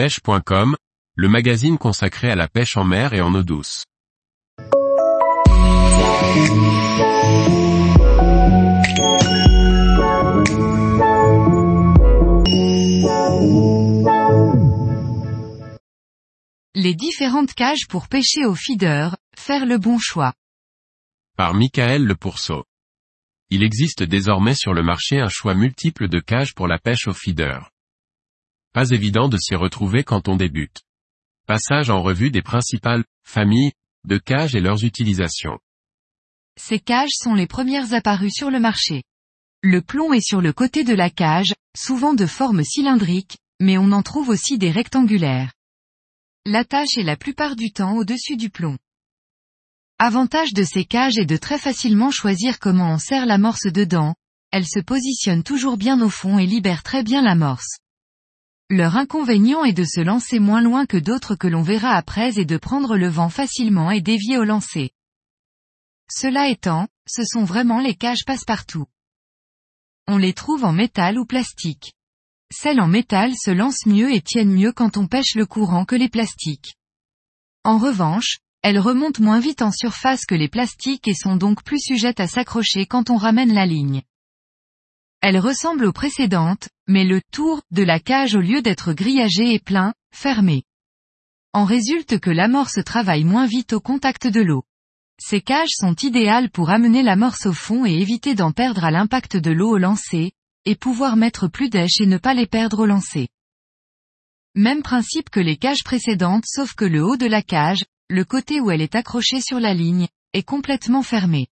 pêche.com, le magazine consacré à la pêche en mer et en eau douce. Les différentes cages pour pêcher au feeder, faire le bon choix. Par Michael Le Pourceau. Il existe désormais sur le marché un choix multiple de cages pour la pêche au feeder. Pas évident de s'y retrouver quand on débute. Passage en revue des principales familles de cages et leurs utilisations. Ces cages sont les premières apparues sur le marché. Le plomb est sur le côté de la cage, souvent de forme cylindrique, mais on en trouve aussi des rectangulaires. L'attache est la plupart du temps au-dessus du plomb. Avantage de ces cages est de très facilement choisir comment on serre l'amorce dedans, elle se positionne toujours bien au fond et libère très bien l'amorce. Leur inconvénient est de se lancer moins loin que d'autres que l'on verra après et de prendre le vent facilement et dévier au lancer. Cela étant, ce sont vraiment les cages passe-partout. On les trouve en métal ou plastique. Celles en métal se lancent mieux et tiennent mieux quand on pêche le courant que les plastiques. En revanche, elles remontent moins vite en surface que les plastiques et sont donc plus sujettes à s'accrocher quand on ramène la ligne. Elles ressemblent aux précédentes, mais le tour de la cage au lieu d'être grillagé est plein, fermé. En résulte que l'amorce travaille moins vite au contact de l'eau. Ces cages sont idéales pour amener l'amorce au fond et éviter d'en perdre à l'impact de l'eau au lancer, et pouvoir mettre plus d'èches et ne pas les perdre au lancer. Même principe que les cages précédentes sauf que le haut de la cage, le côté où elle est accrochée sur la ligne, est complètement fermé.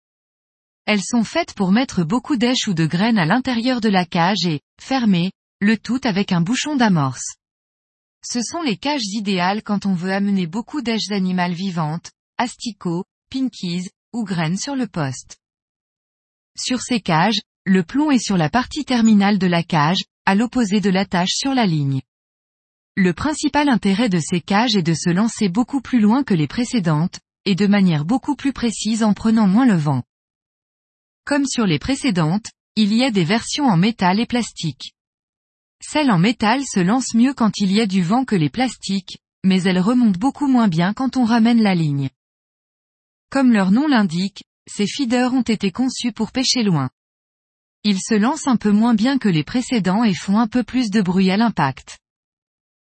Elles sont faites pour mettre beaucoup d'èches ou de graines à l'intérieur de la cage et, fermer, le tout avec un bouchon d'amorce. Ce sont les cages idéales quand on veut amener beaucoup d'èches animales vivantes, asticots, pinkies, ou graines sur le poste. Sur ces cages, le plomb est sur la partie terminale de la cage, à l'opposé de l'attache sur la ligne. Le principal intérêt de ces cages est de se lancer beaucoup plus loin que les précédentes, et de manière beaucoup plus précise en prenant moins le vent. Comme sur les précédentes, il y a des versions en métal et plastique. Celles en métal se lancent mieux quand il y a du vent que les plastiques, mais elles remontent beaucoup moins bien quand on ramène la ligne. Comme leur nom l'indique, ces feeders ont été conçus pour pêcher loin. Ils se lancent un peu moins bien que les précédents et font un peu plus de bruit à l'impact.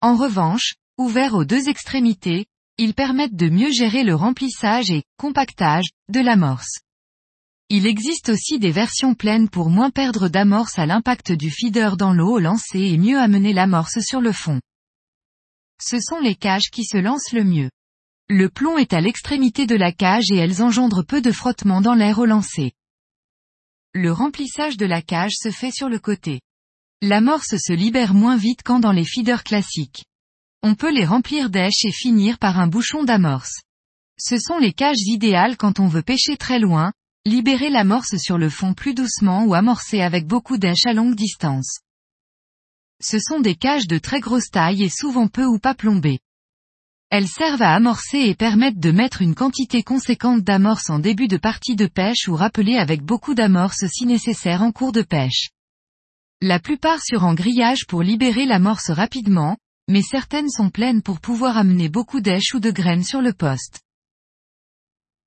En revanche, ouverts aux deux extrémités, ils permettent de mieux gérer le remplissage et compactage de l'amorce. Il existe aussi des versions pleines pour moins perdre d'amorce à l'impact du feeder dans l'eau au lancer et mieux amener l'amorce sur le fond. Ce sont les cages qui se lancent le mieux. Le plomb est à l'extrémité de la cage et elles engendrent peu de frottement dans l'air au lancer. Le remplissage de la cage se fait sur le côté. L'amorce se libère moins vite qu'en dans les feeders classiques. On peut les remplir d'èches et finir par un bouchon d'amorce. Ce sont les cages idéales quand on veut pêcher très loin, Libérer l'amorce sur le fond plus doucement ou amorcer avec beaucoup d'èches à longue distance. Ce sont des cages de très grosse taille et souvent peu ou pas plombées. Elles servent à amorcer et permettent de mettre une quantité conséquente d'amorce en début de partie de pêche ou rappeler avec beaucoup d'amorce si nécessaire en cours de pêche. La plupart sur en grillage pour libérer l'amorce rapidement, mais certaines sont pleines pour pouvoir amener beaucoup d'èches ou de graines sur le poste.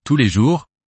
Tous les jours,